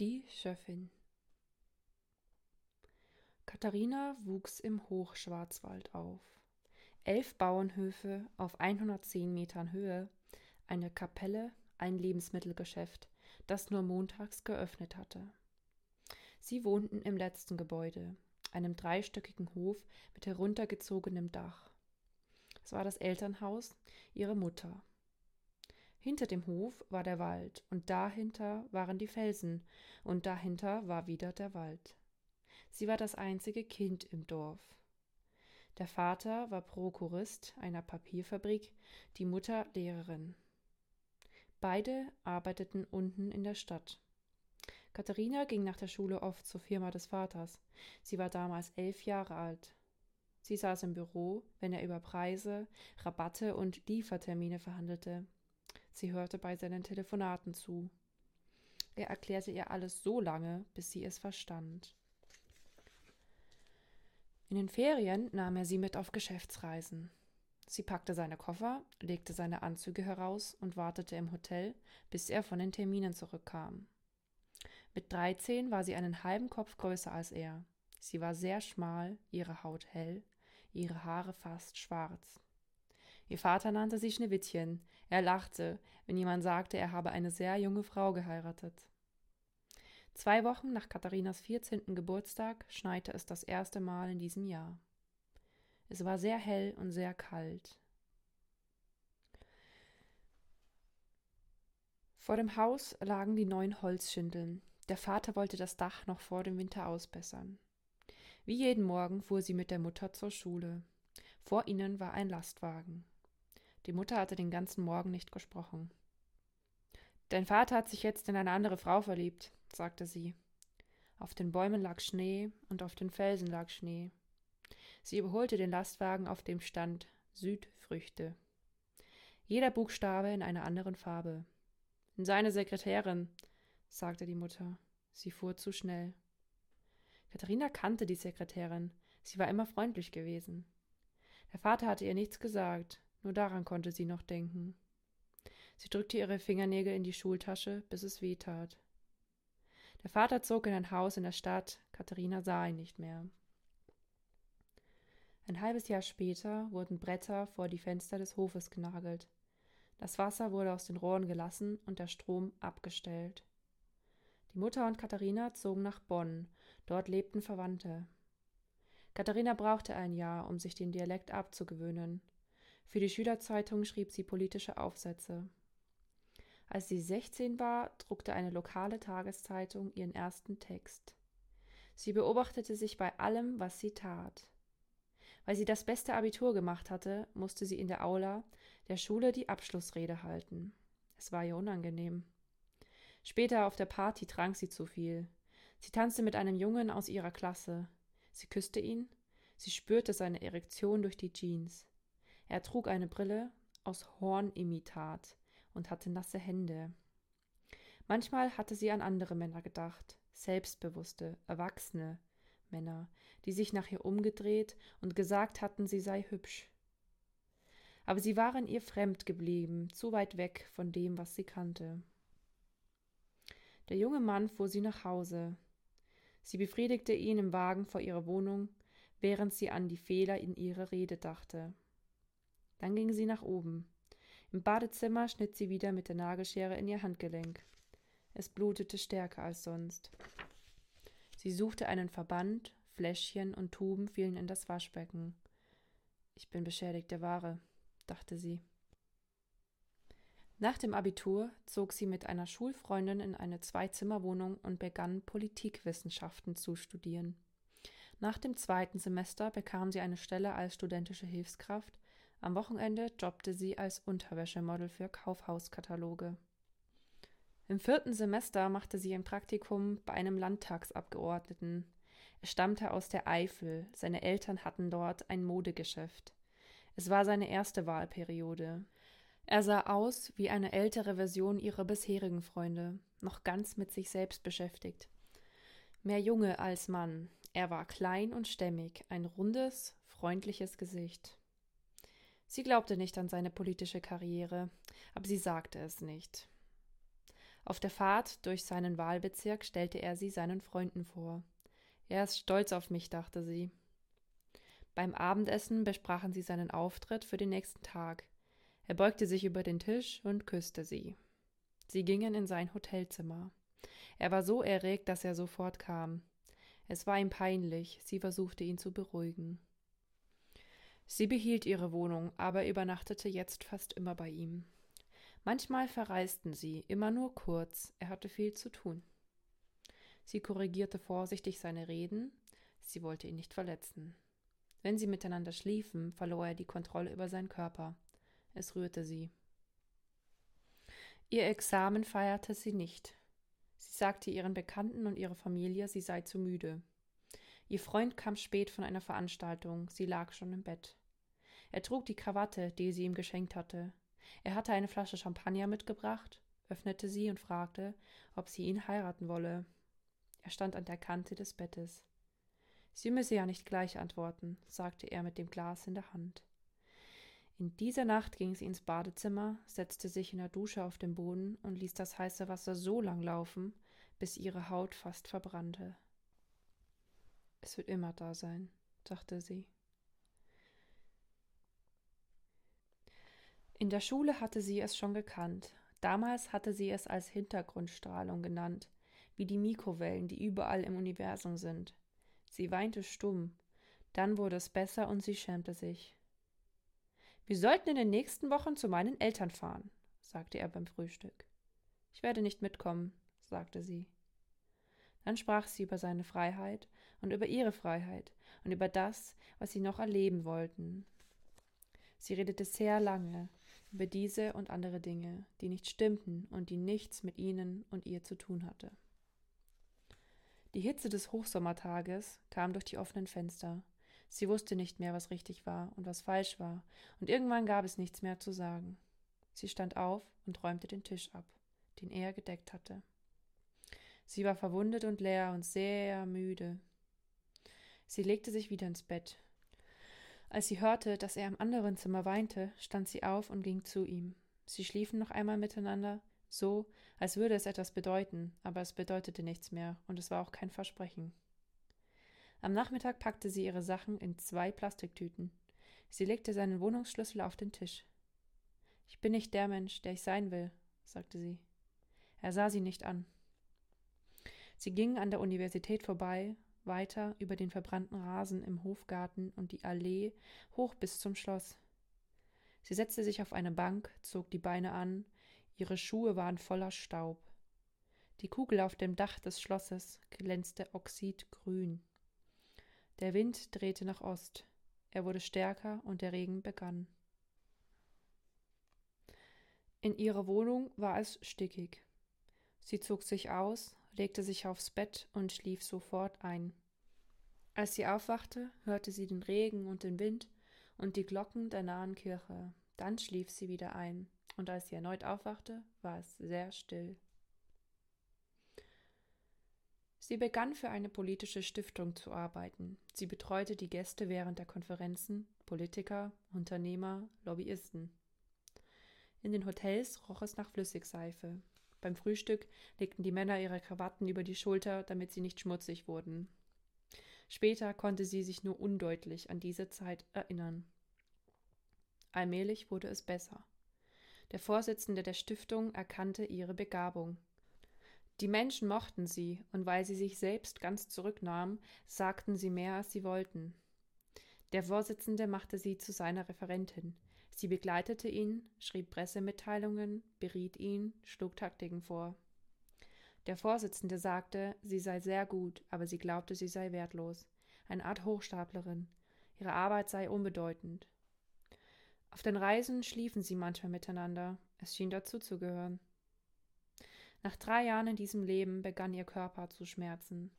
Die Schöffin Katharina wuchs im Hochschwarzwald auf. Elf Bauernhöfe auf 110 Metern Höhe, eine Kapelle, ein Lebensmittelgeschäft, das nur montags geöffnet hatte. Sie wohnten im letzten Gebäude, einem dreistöckigen Hof mit heruntergezogenem Dach. Es war das Elternhaus ihrer Mutter. Hinter dem Hof war der Wald, und dahinter waren die Felsen, und dahinter war wieder der Wald. Sie war das einzige Kind im Dorf. Der Vater war Prokurist einer Papierfabrik, die Mutter Lehrerin. Beide arbeiteten unten in der Stadt. Katharina ging nach der Schule oft zur Firma des Vaters. Sie war damals elf Jahre alt. Sie saß im Büro, wenn er über Preise, Rabatte und Liefertermine verhandelte. Sie hörte bei seinen Telefonaten zu. Er erklärte ihr alles so lange, bis sie es verstand. In den Ferien nahm er sie mit auf Geschäftsreisen. Sie packte seine Koffer, legte seine Anzüge heraus und wartete im Hotel, bis er von den Terminen zurückkam. Mit dreizehn war sie einen halben Kopf größer als er. Sie war sehr schmal, ihre Haut hell, ihre Haare fast schwarz. Ihr Vater nannte sie Schneewittchen. Er lachte, wenn jemand sagte, er habe eine sehr junge Frau geheiratet. Zwei Wochen nach Katharinas 14. Geburtstag schneite es das erste Mal in diesem Jahr. Es war sehr hell und sehr kalt. Vor dem Haus lagen die neuen Holzschindeln. Der Vater wollte das Dach noch vor dem Winter ausbessern. Wie jeden Morgen fuhr sie mit der Mutter zur Schule. Vor ihnen war ein Lastwagen. Die Mutter hatte den ganzen Morgen nicht gesprochen. Dein Vater hat sich jetzt in eine andere Frau verliebt, sagte sie. Auf den Bäumen lag Schnee und auf den Felsen lag Schnee. Sie überholte den Lastwagen, auf dem stand Südfrüchte. Jeder Buchstabe in einer anderen Farbe. In seine Sekretärin, sagte die Mutter. Sie fuhr zu schnell. Katharina kannte die Sekretärin. Sie war immer freundlich gewesen. Der Vater hatte ihr nichts gesagt, nur daran konnte sie noch denken. Sie drückte ihre Fingernägel in die Schultasche, bis es weh tat. Der Vater zog in ein Haus in der Stadt, Katharina sah ihn nicht mehr. Ein halbes Jahr später wurden Bretter vor die Fenster des Hofes genagelt. Das Wasser wurde aus den Rohren gelassen und der Strom abgestellt. Die Mutter und Katharina zogen nach Bonn, dort lebten Verwandte. Katharina brauchte ein Jahr, um sich den Dialekt abzugewöhnen. Für die Schülerzeitung schrieb sie politische Aufsätze. Als sie 16 war, druckte eine lokale Tageszeitung ihren ersten Text. Sie beobachtete sich bei allem, was sie tat. Weil sie das beste Abitur gemacht hatte, musste sie in der Aula der Schule die Abschlussrede halten. Es war ihr unangenehm. Später auf der Party trank sie zu viel. Sie tanzte mit einem Jungen aus ihrer Klasse. Sie küsste ihn. Sie spürte seine Erektion durch die Jeans. Er trug eine Brille aus Hornimitat und hatte nasse Hände. Manchmal hatte sie an andere Männer gedacht, selbstbewusste, erwachsene Männer, die sich nach ihr umgedreht und gesagt hatten, sie sei hübsch. Aber sie waren ihr fremd geblieben, zu weit weg von dem, was sie kannte. Der junge Mann fuhr sie nach Hause. Sie befriedigte ihn im Wagen vor ihrer Wohnung, während sie an die Fehler in ihrer Rede dachte. Dann ging sie nach oben. Im Badezimmer schnitt sie wieder mit der Nagelschere in ihr Handgelenk. Es blutete stärker als sonst. Sie suchte einen Verband, Fläschchen und Tuben fielen in das Waschbecken. Ich bin beschädigte Ware, dachte sie. Nach dem Abitur zog sie mit einer Schulfreundin in eine Zweizimmerwohnung und begann Politikwissenschaften zu studieren. Nach dem zweiten Semester bekam sie eine Stelle als studentische Hilfskraft am Wochenende jobbte sie als Unterwäschemodel für Kaufhauskataloge. Im vierten Semester machte sie ein Praktikum bei einem Landtagsabgeordneten. Er stammte aus der Eifel, seine Eltern hatten dort ein Modegeschäft. Es war seine erste Wahlperiode. Er sah aus wie eine ältere Version ihrer bisherigen Freunde, noch ganz mit sich selbst beschäftigt. Mehr Junge als Mann. Er war klein und stämmig, ein rundes, freundliches Gesicht. Sie glaubte nicht an seine politische Karriere, aber sie sagte es nicht. Auf der Fahrt durch seinen Wahlbezirk stellte er sie seinen Freunden vor. Er ist stolz auf mich, dachte sie. Beim Abendessen besprachen sie seinen Auftritt für den nächsten Tag. Er beugte sich über den Tisch und küsste sie. Sie gingen in sein Hotelzimmer. Er war so erregt, dass er sofort kam. Es war ihm peinlich, sie versuchte ihn zu beruhigen. Sie behielt ihre Wohnung, aber übernachtete jetzt fast immer bei ihm. Manchmal verreisten sie, immer nur kurz, er hatte viel zu tun. Sie korrigierte vorsichtig seine Reden, sie wollte ihn nicht verletzen. Wenn sie miteinander schliefen, verlor er die Kontrolle über seinen Körper. Es rührte sie. Ihr Examen feierte sie nicht. Sie sagte ihren Bekannten und ihrer Familie, sie sei zu müde. Ihr Freund kam spät von einer Veranstaltung, sie lag schon im Bett. Er trug die Krawatte, die sie ihm geschenkt hatte. Er hatte eine Flasche Champagner mitgebracht, öffnete sie und fragte, ob sie ihn heiraten wolle. Er stand an der Kante des Bettes. Sie müsse ja nicht gleich antworten, sagte er mit dem Glas in der Hand. In dieser Nacht ging sie ins Badezimmer, setzte sich in der Dusche auf den Boden und ließ das heiße Wasser so lang laufen, bis ihre Haut fast verbrannte. Es wird immer da sein, dachte sie. In der Schule hatte sie es schon gekannt. Damals hatte sie es als Hintergrundstrahlung genannt, wie die Mikrowellen, die überall im Universum sind. Sie weinte stumm. Dann wurde es besser und sie schämte sich. Wir sollten in den nächsten Wochen zu meinen Eltern fahren, sagte er beim Frühstück. Ich werde nicht mitkommen, sagte sie. Dann sprach sie über seine Freiheit und über ihre Freiheit und über das, was sie noch erleben wollten. Sie redete sehr lange über diese und andere Dinge, die nicht stimmten und die nichts mit ihnen und ihr zu tun hatte. Die Hitze des Hochsommertages kam durch die offenen Fenster. Sie wusste nicht mehr, was richtig war und was falsch war, und irgendwann gab es nichts mehr zu sagen. Sie stand auf und räumte den Tisch ab, den er gedeckt hatte. Sie war verwundet und leer und sehr müde. Sie legte sich wieder ins Bett. Als sie hörte, dass er im anderen Zimmer weinte, stand sie auf und ging zu ihm. Sie schliefen noch einmal miteinander, so, als würde es etwas bedeuten, aber es bedeutete nichts mehr, und es war auch kein Versprechen. Am Nachmittag packte sie ihre Sachen in zwei Plastiktüten. Sie legte seinen Wohnungsschlüssel auf den Tisch. Ich bin nicht der Mensch, der ich sein will, sagte sie. Er sah sie nicht an. Sie gingen an der Universität vorbei, weiter über den verbrannten Rasen im Hofgarten und die Allee hoch bis zum Schloss. Sie setzte sich auf eine Bank, zog die Beine an, ihre Schuhe waren voller Staub. Die Kugel auf dem Dach des Schlosses glänzte oxidgrün. Der Wind drehte nach Ost. Er wurde stärker und der Regen begann. In ihrer Wohnung war es stickig. Sie zog sich aus, legte sich aufs Bett und schlief sofort ein. Als sie aufwachte, hörte sie den Regen und den Wind und die Glocken der nahen Kirche. Dann schlief sie wieder ein, und als sie erneut aufwachte, war es sehr still. Sie begann für eine politische Stiftung zu arbeiten. Sie betreute die Gäste während der Konferenzen, Politiker, Unternehmer, Lobbyisten. In den Hotels roch es nach Flüssigseife. Beim Frühstück legten die Männer ihre Krawatten über die Schulter, damit sie nicht schmutzig wurden. Später konnte sie sich nur undeutlich an diese Zeit erinnern. Allmählich wurde es besser. Der Vorsitzende der Stiftung erkannte ihre Begabung. Die Menschen mochten sie, und weil sie sich selbst ganz zurücknahm, sagten sie mehr, als sie wollten. Der Vorsitzende machte sie zu seiner Referentin. Sie begleitete ihn, schrieb Pressemitteilungen, beriet ihn, schlug Taktiken vor. Der Vorsitzende sagte, sie sei sehr gut, aber sie glaubte, sie sei wertlos. Eine Art Hochstaplerin. Ihre Arbeit sei unbedeutend. Auf den Reisen schliefen sie manchmal miteinander. Es schien dazu zu gehören. Nach drei Jahren in diesem Leben begann ihr Körper zu schmerzen.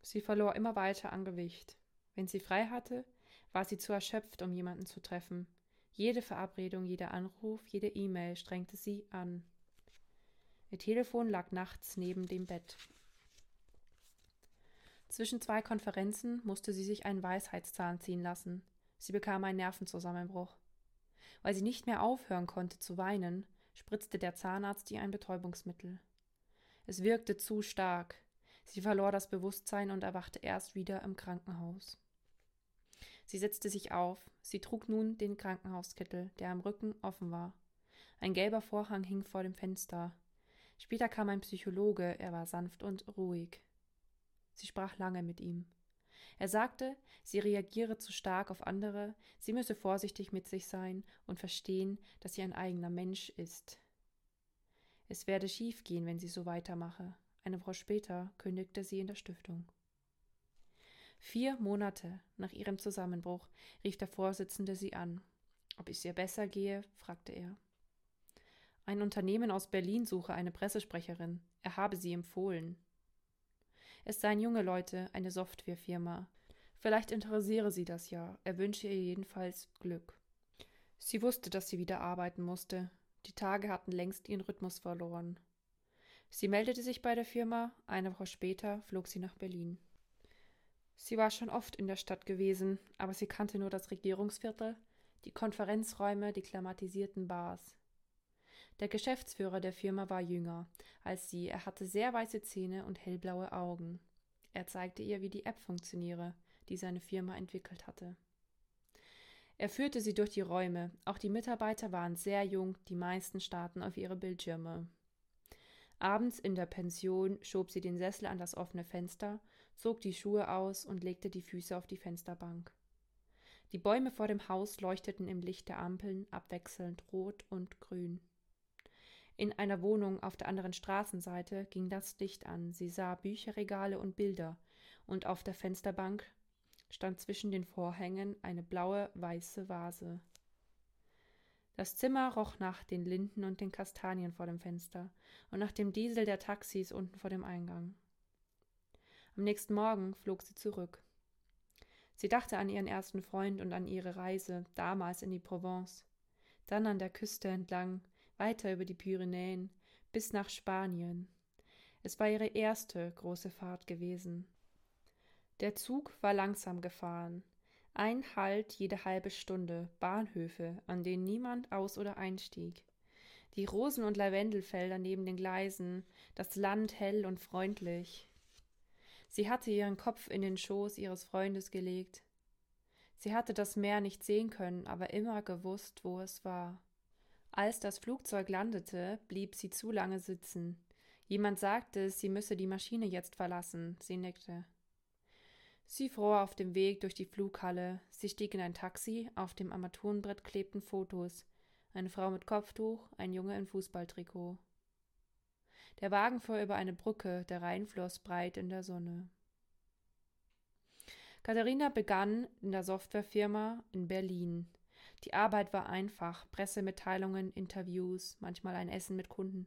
Sie verlor immer weiter an Gewicht. Wenn sie frei hatte, war sie zu erschöpft, um jemanden zu treffen. Jede Verabredung, jeder Anruf, jede E-Mail strengte sie an. Ihr Telefon lag nachts neben dem Bett. Zwischen zwei Konferenzen musste sie sich einen Weisheitszahn ziehen lassen. Sie bekam einen Nervenzusammenbruch. Weil sie nicht mehr aufhören konnte zu weinen, spritzte der Zahnarzt ihr ein Betäubungsmittel. Es wirkte zu stark. Sie verlor das Bewusstsein und erwachte erst wieder im Krankenhaus. Sie setzte sich auf. Sie trug nun den Krankenhauskittel, der am Rücken offen war. Ein gelber Vorhang hing vor dem Fenster. Später kam ein Psychologe, er war sanft und ruhig. Sie sprach lange mit ihm. Er sagte, sie reagiere zu stark auf andere, sie müsse vorsichtig mit sich sein und verstehen, dass sie ein eigener Mensch ist. Es werde schief gehen, wenn sie so weitermache. Eine Woche später kündigte sie in der Stiftung. Vier Monate nach ihrem Zusammenbruch rief der Vorsitzende sie an. Ob es ihr besser gehe, fragte er. Ein Unternehmen aus Berlin suche eine Pressesprecherin. Er habe sie empfohlen. Es seien junge Leute, eine Softwarefirma. Vielleicht interessiere sie das ja. Er wünsche ihr jedenfalls Glück. Sie wusste, dass sie wieder arbeiten musste. Die Tage hatten längst ihren Rhythmus verloren. Sie meldete sich bei der Firma, eine Woche später flog sie nach Berlin. Sie war schon oft in der Stadt gewesen, aber sie kannte nur das Regierungsviertel, die Konferenzräume, die klimatisierten Bars. Der Geschäftsführer der Firma war jünger als sie, er hatte sehr weiße Zähne und hellblaue Augen. Er zeigte ihr, wie die App funktioniere, die seine Firma entwickelt hatte. Er führte sie durch die Räume, auch die Mitarbeiter waren sehr jung, die meisten starrten auf ihre Bildschirme. Abends in der Pension schob sie den Sessel an das offene Fenster, zog die Schuhe aus und legte die Füße auf die Fensterbank. Die Bäume vor dem Haus leuchteten im Licht der Ampeln abwechselnd rot und grün. In einer Wohnung auf der anderen Straßenseite ging das Licht an. Sie sah Bücherregale und Bilder, und auf der Fensterbank stand zwischen den Vorhängen eine blaue, weiße Vase. Das Zimmer roch nach den Linden und den Kastanien vor dem Fenster und nach dem Diesel der Taxis unten vor dem Eingang. Am nächsten Morgen flog sie zurück. Sie dachte an ihren ersten Freund und an ihre Reise damals in die Provence, dann an der Küste entlang, weiter über die Pyrenäen bis nach Spanien. Es war ihre erste große Fahrt gewesen. Der Zug war langsam gefahren. Ein Halt jede halbe Stunde, Bahnhöfe, an denen niemand aus oder einstieg. Die Rosen- und Lavendelfelder neben den Gleisen, das Land hell und freundlich. Sie hatte ihren Kopf in den Schoß ihres Freundes gelegt. Sie hatte das Meer nicht sehen können, aber immer gewusst, wo es war. Als das Flugzeug landete, blieb sie zu lange sitzen. Jemand sagte, sie müsse die Maschine jetzt verlassen. Sie nickte. Sie fror auf dem Weg durch die Flughalle. Sie stieg in ein Taxi. Auf dem Armaturenbrett klebten Fotos. Eine Frau mit Kopftuch, ein Junge in Fußballtrikot. Der Wagen fuhr über eine Brücke, der Rhein floss breit in der Sonne. Katharina begann in der Softwarefirma in Berlin. Die Arbeit war einfach, Pressemitteilungen, Interviews, manchmal ein Essen mit Kunden.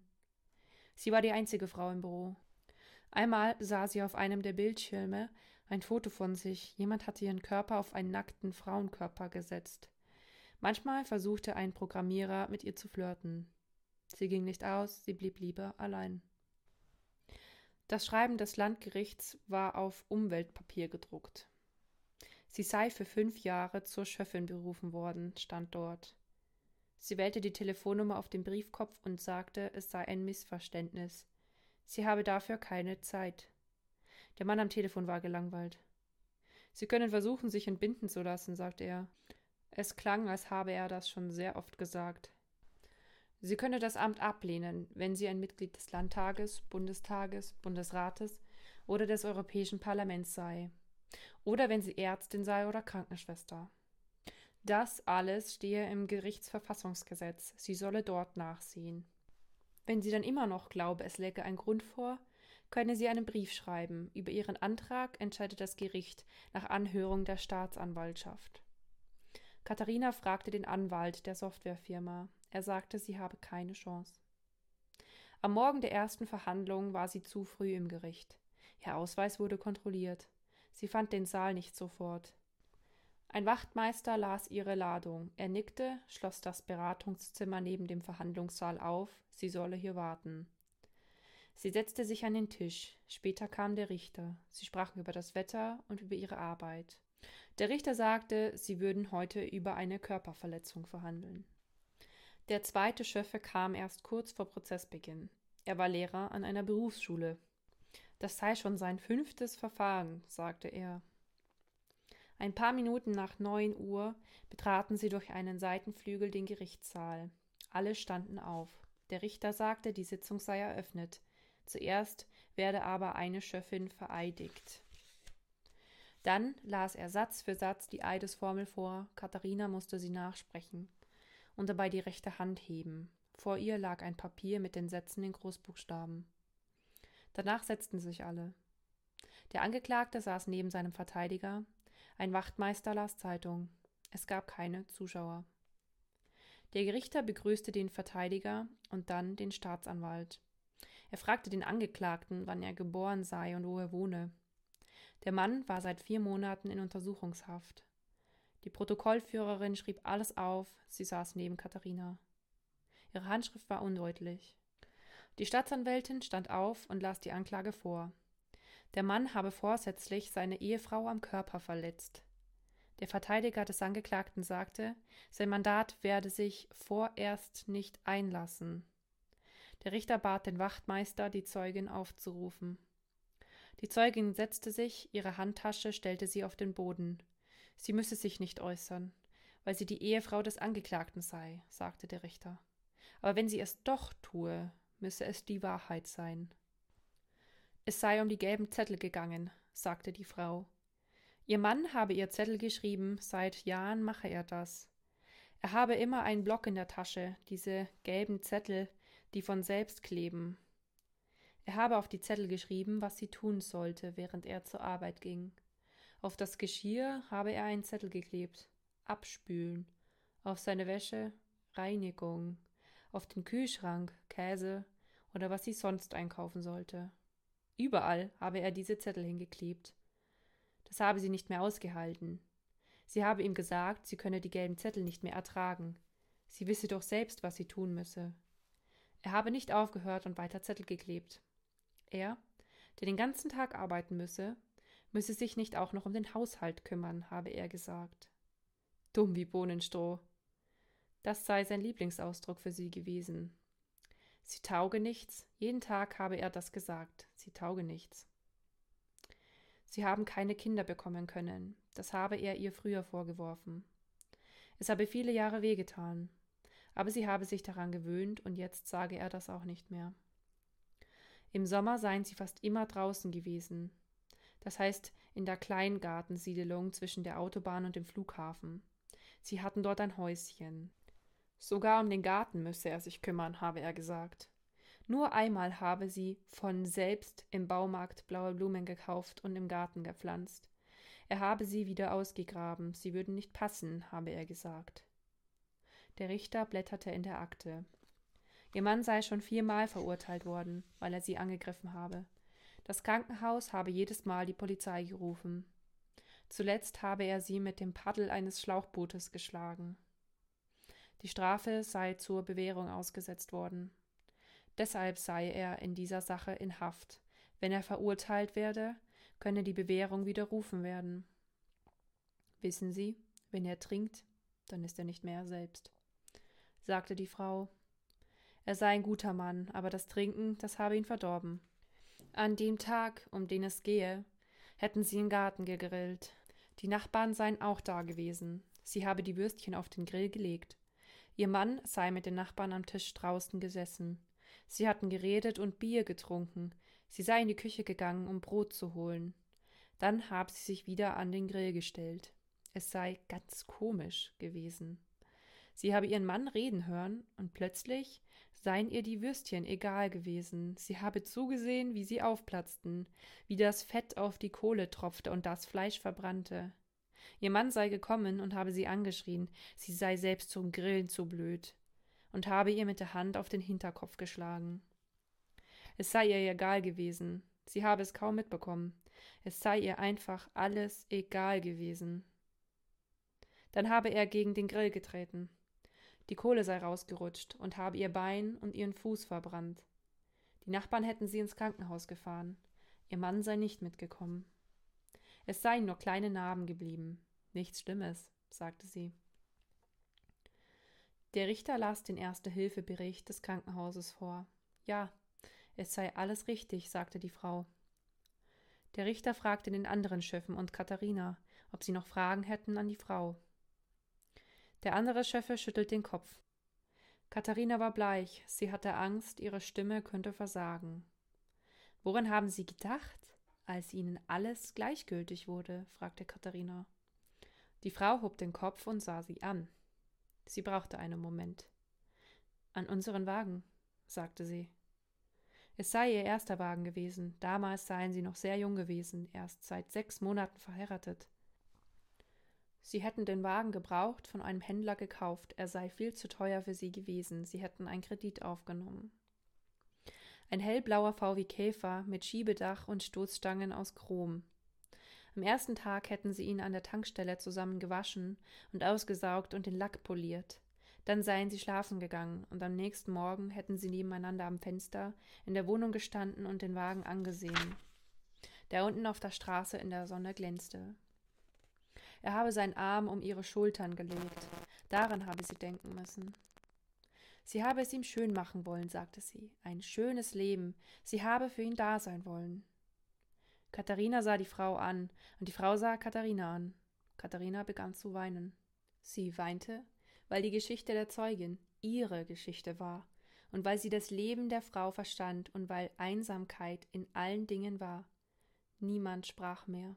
Sie war die einzige Frau im Büro. Einmal sah sie auf einem der Bildschirme ein Foto von sich. Jemand hatte ihren Körper auf einen nackten Frauenkörper gesetzt. Manchmal versuchte ein Programmierer mit ihr zu flirten. Sie ging nicht aus, sie blieb lieber allein. Das Schreiben des Landgerichts war auf Umweltpapier gedruckt. Sie sei für fünf Jahre zur Schöffin berufen worden, stand dort. Sie wählte die Telefonnummer auf dem Briefkopf und sagte, es sei ein Missverständnis. Sie habe dafür keine Zeit. Der Mann am Telefon war gelangweilt. Sie können versuchen, sich entbinden zu lassen, sagte er. Es klang, als habe er das schon sehr oft gesagt. Sie könne das Amt ablehnen, wenn sie ein Mitglied des Landtages, Bundestages, Bundesrates oder des Europäischen Parlaments sei oder wenn sie Ärztin sei oder Krankenschwester. Das alles stehe im Gerichtsverfassungsgesetz, sie solle dort nachsehen. Wenn sie dann immer noch glaube, es läge ein Grund vor, könne sie einen Brief schreiben. Über ihren Antrag entscheidet das Gericht nach Anhörung der Staatsanwaltschaft. Katharina fragte den Anwalt der Softwarefirma. Er sagte, sie habe keine Chance. Am Morgen der ersten Verhandlung war sie zu früh im Gericht. Ihr Ausweis wurde kontrolliert. Sie fand den Saal nicht sofort. Ein Wachtmeister las ihre Ladung. Er nickte, schloss das Beratungszimmer neben dem Verhandlungssaal auf, sie solle hier warten. Sie setzte sich an den Tisch. Später kam der Richter. Sie sprachen über das Wetter und über ihre Arbeit. Der Richter sagte, sie würden heute über eine Körperverletzung verhandeln. Der zweite Schöffe kam erst kurz vor Prozessbeginn. Er war Lehrer an einer Berufsschule. Das sei schon sein fünftes Verfahren, sagte er. Ein paar Minuten nach neun Uhr betraten sie durch einen Seitenflügel den Gerichtssaal. Alle standen auf. Der Richter sagte, die Sitzung sei eröffnet. Zuerst werde aber eine Schöffin vereidigt. Dann las er Satz für Satz die Eidesformel vor. Katharina musste sie nachsprechen und dabei die rechte Hand heben. Vor ihr lag ein Papier mit den Sätzen in Großbuchstaben. Danach setzten sich alle. Der Angeklagte saß neben seinem Verteidiger, ein Wachtmeister las Zeitung. Es gab keine Zuschauer. Der Gerichter begrüßte den Verteidiger und dann den Staatsanwalt. Er fragte den Angeklagten, wann er geboren sei und wo er wohne. Der Mann war seit vier Monaten in Untersuchungshaft. Die Protokollführerin schrieb alles auf, sie saß neben Katharina. Ihre Handschrift war undeutlich. Die Staatsanwältin stand auf und las die Anklage vor. Der Mann habe vorsätzlich seine Ehefrau am Körper verletzt. Der Verteidiger des Angeklagten sagte, sein Mandat werde sich vorerst nicht einlassen. Der Richter bat den Wachtmeister, die Zeugin aufzurufen. Die Zeugin setzte sich, ihre Handtasche stellte sie auf den Boden. Sie müsse sich nicht äußern, weil sie die Ehefrau des Angeklagten sei, sagte der Richter. Aber wenn sie es doch tue, müsse es die Wahrheit sein. Es sei um die gelben Zettel gegangen, sagte die Frau. Ihr Mann habe ihr Zettel geschrieben, seit Jahren mache er das. Er habe immer einen Block in der Tasche, diese gelben Zettel, die von selbst kleben. Er habe auf die Zettel geschrieben, was sie tun sollte, während er zur Arbeit ging. Auf das Geschirr habe er einen Zettel geklebt. Abspülen. Auf seine Wäsche Reinigung. Auf den Kühlschrank Käse oder was sie sonst einkaufen sollte. Überall habe er diese Zettel hingeklebt. Das habe sie nicht mehr ausgehalten. Sie habe ihm gesagt, sie könne die gelben Zettel nicht mehr ertragen. Sie wisse doch selbst, was sie tun müsse. Er habe nicht aufgehört und weiter Zettel geklebt. Er, der den ganzen Tag arbeiten müsse, müsse sich nicht auch noch um den Haushalt kümmern, habe er gesagt. Dumm wie Bohnenstroh. Das sei sein Lieblingsausdruck für sie gewesen. Sie tauge nichts, jeden Tag habe er das gesagt, sie tauge nichts. Sie haben keine Kinder bekommen können, das habe er ihr früher vorgeworfen. Es habe viele Jahre wehgetan, aber sie habe sich daran gewöhnt und jetzt sage er das auch nicht mehr. Im Sommer seien sie fast immer draußen gewesen, das heißt in der Kleingartensiedelung zwischen der Autobahn und dem Flughafen. Sie hatten dort ein Häuschen. Sogar um den Garten müsse er sich kümmern, habe er gesagt. Nur einmal habe sie von selbst im Baumarkt blaue Blumen gekauft und im Garten gepflanzt. Er habe sie wieder ausgegraben, sie würden nicht passen, habe er gesagt. Der Richter blätterte in der Akte. Ihr Mann sei schon viermal verurteilt worden, weil er sie angegriffen habe. Das Krankenhaus habe jedes Mal die Polizei gerufen. Zuletzt habe er sie mit dem Paddel eines Schlauchbootes geschlagen. Die Strafe sei zur Bewährung ausgesetzt worden. Deshalb sei er in dieser Sache in Haft. Wenn er verurteilt werde, könne die Bewährung widerrufen werden. Wissen Sie, wenn er trinkt, dann ist er nicht mehr er selbst, sagte die Frau. Er sei ein guter Mann, aber das Trinken, das habe ihn verdorben. An dem Tag, um den es gehe, hätten sie im Garten gegrillt. Die Nachbarn seien auch da gewesen. Sie habe die Würstchen auf den Grill gelegt. Ihr Mann sei mit den Nachbarn am Tisch draußen gesessen. Sie hatten geredet und Bier getrunken. Sie sei in die Küche gegangen, um Brot zu holen. Dann habe sie sich wieder an den Grill gestellt. Es sei ganz komisch gewesen. Sie habe ihren Mann reden hören, und plötzlich seien ihr die Würstchen egal gewesen. Sie habe zugesehen, wie sie aufplatzten, wie das Fett auf die Kohle tropfte und das Fleisch verbrannte. Ihr Mann sei gekommen und habe sie angeschrien, sie sei selbst zum Grillen zu blöd, und habe ihr mit der Hand auf den Hinterkopf geschlagen. Es sei ihr egal gewesen, sie habe es kaum mitbekommen, es sei ihr einfach alles egal gewesen. Dann habe er gegen den Grill getreten. Die Kohle sei rausgerutscht und habe ihr Bein und ihren Fuß verbrannt. Die Nachbarn hätten sie ins Krankenhaus gefahren. Ihr Mann sei nicht mitgekommen. Es seien nur kleine Narben geblieben. Nichts Schlimmes, sagte sie. Der Richter las den Erste-Hilfe-Bericht des Krankenhauses vor. Ja, Es sei alles richtig, sagte die Frau. Der Richter fragte den anderen Schöffen und Katharina, ob sie noch Fragen hätten an die Frau. Der andere Schöffe schüttelt den Kopf. Katharina war bleich, sie hatte Angst, ihre Stimme könnte versagen. Woran haben Sie gedacht, als Ihnen alles gleichgültig wurde? fragte Katharina. Die Frau hob den Kopf und sah sie an. Sie brauchte einen Moment. An unseren Wagen, sagte sie. Es sei ihr erster Wagen gewesen, damals seien sie noch sehr jung gewesen, erst seit sechs Monaten verheiratet. Sie hätten den Wagen gebraucht, von einem Händler gekauft, er sei viel zu teuer für sie gewesen, sie hätten einen Kredit aufgenommen. Ein hellblauer VW Käfer mit Schiebedach und Stoßstangen aus Chrom. Am ersten Tag hätten sie ihn an der Tankstelle zusammen gewaschen und ausgesaugt und den Lack poliert. Dann seien sie schlafen gegangen, und am nächsten Morgen hätten sie nebeneinander am Fenster in der Wohnung gestanden und den Wagen angesehen, der unten auf der Straße in der Sonne glänzte. Er habe seinen Arm um ihre Schultern gelegt, daran habe sie denken müssen. Sie habe es ihm schön machen wollen, sagte sie, ein schönes Leben, sie habe für ihn da sein wollen. Katharina sah die Frau an, und die Frau sah Katharina an. Katharina begann zu weinen. Sie weinte, weil die Geschichte der Zeugin ihre Geschichte war, und weil sie das Leben der Frau verstand und weil Einsamkeit in allen Dingen war. Niemand sprach mehr.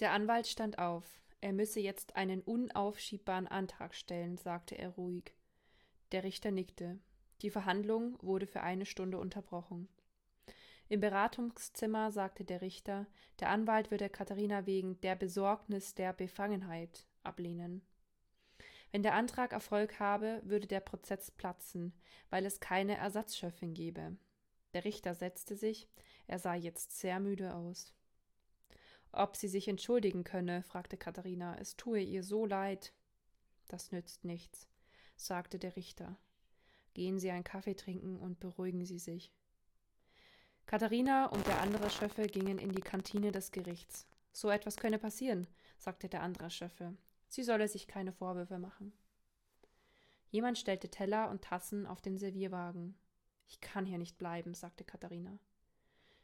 Der Anwalt stand auf. Er müsse jetzt einen unaufschiebbaren Antrag stellen, sagte er ruhig. Der Richter nickte. Die Verhandlung wurde für eine Stunde unterbrochen. Im Beratungszimmer sagte der Richter, der Anwalt würde Katharina wegen der Besorgnis der Befangenheit ablehnen. Wenn der Antrag Erfolg habe, würde der Prozess platzen, weil es keine Ersatzschöffin gebe. Der Richter setzte sich, er sah jetzt sehr müde aus. Ob sie sich entschuldigen könne, fragte Katharina, es tue ihr so leid. Das nützt nichts, sagte der Richter. Gehen Sie einen Kaffee trinken und beruhigen Sie sich. Katharina und der andere Schöffe gingen in die Kantine des Gerichts. So etwas könne passieren, sagte der andere Schöffe. Sie solle sich keine Vorwürfe machen. Jemand stellte Teller und Tassen auf den Servierwagen. Ich kann hier nicht bleiben, sagte Katharina.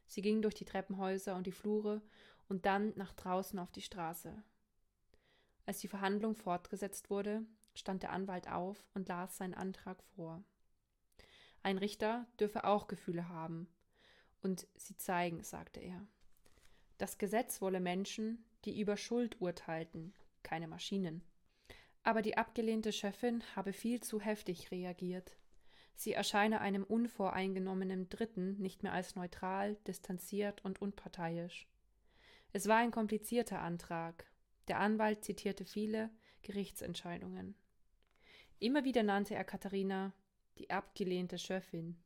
Sie ging durch die Treppenhäuser und die Flure und dann nach draußen auf die Straße. Als die Verhandlung fortgesetzt wurde, stand der Anwalt auf und las seinen Antrag vor. Ein Richter dürfe auch Gefühle haben, und sie zeigen, sagte er. Das Gesetz wolle Menschen, die über Schuld urteilten, keine Maschinen. Aber die abgelehnte Chefin habe viel zu heftig reagiert. Sie erscheine einem unvoreingenommenen Dritten nicht mehr als neutral, distanziert und unparteiisch. Es war ein komplizierter Antrag. Der Anwalt zitierte viele Gerichtsentscheidungen. Immer wieder nannte er Katharina die abgelehnte Schöffin.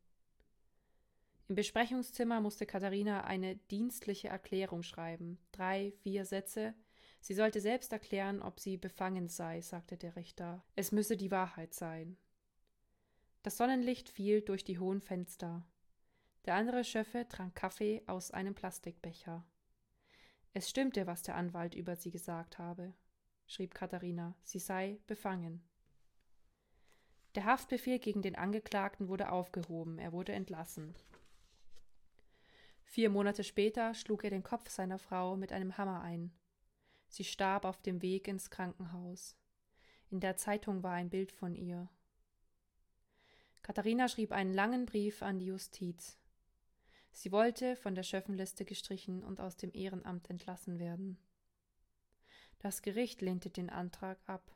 Im Besprechungszimmer musste Katharina eine dienstliche Erklärung schreiben. Drei, vier Sätze. Sie sollte selbst erklären, ob sie befangen sei, sagte der Richter. Es müsse die Wahrheit sein. Das Sonnenlicht fiel durch die hohen Fenster. Der andere Schöffe trank Kaffee aus einem Plastikbecher. Es stimmte, was der Anwalt über sie gesagt habe, schrieb Katharina, sie sei befangen. Der Haftbefehl gegen den Angeklagten wurde aufgehoben, er wurde entlassen. Vier Monate später schlug er den Kopf seiner Frau mit einem Hammer ein. Sie starb auf dem Weg ins Krankenhaus. In der Zeitung war ein Bild von ihr. Katharina schrieb einen langen Brief an die Justiz. Sie wollte von der Schöffenliste gestrichen und aus dem Ehrenamt entlassen werden. Das Gericht lehnte den Antrag ab.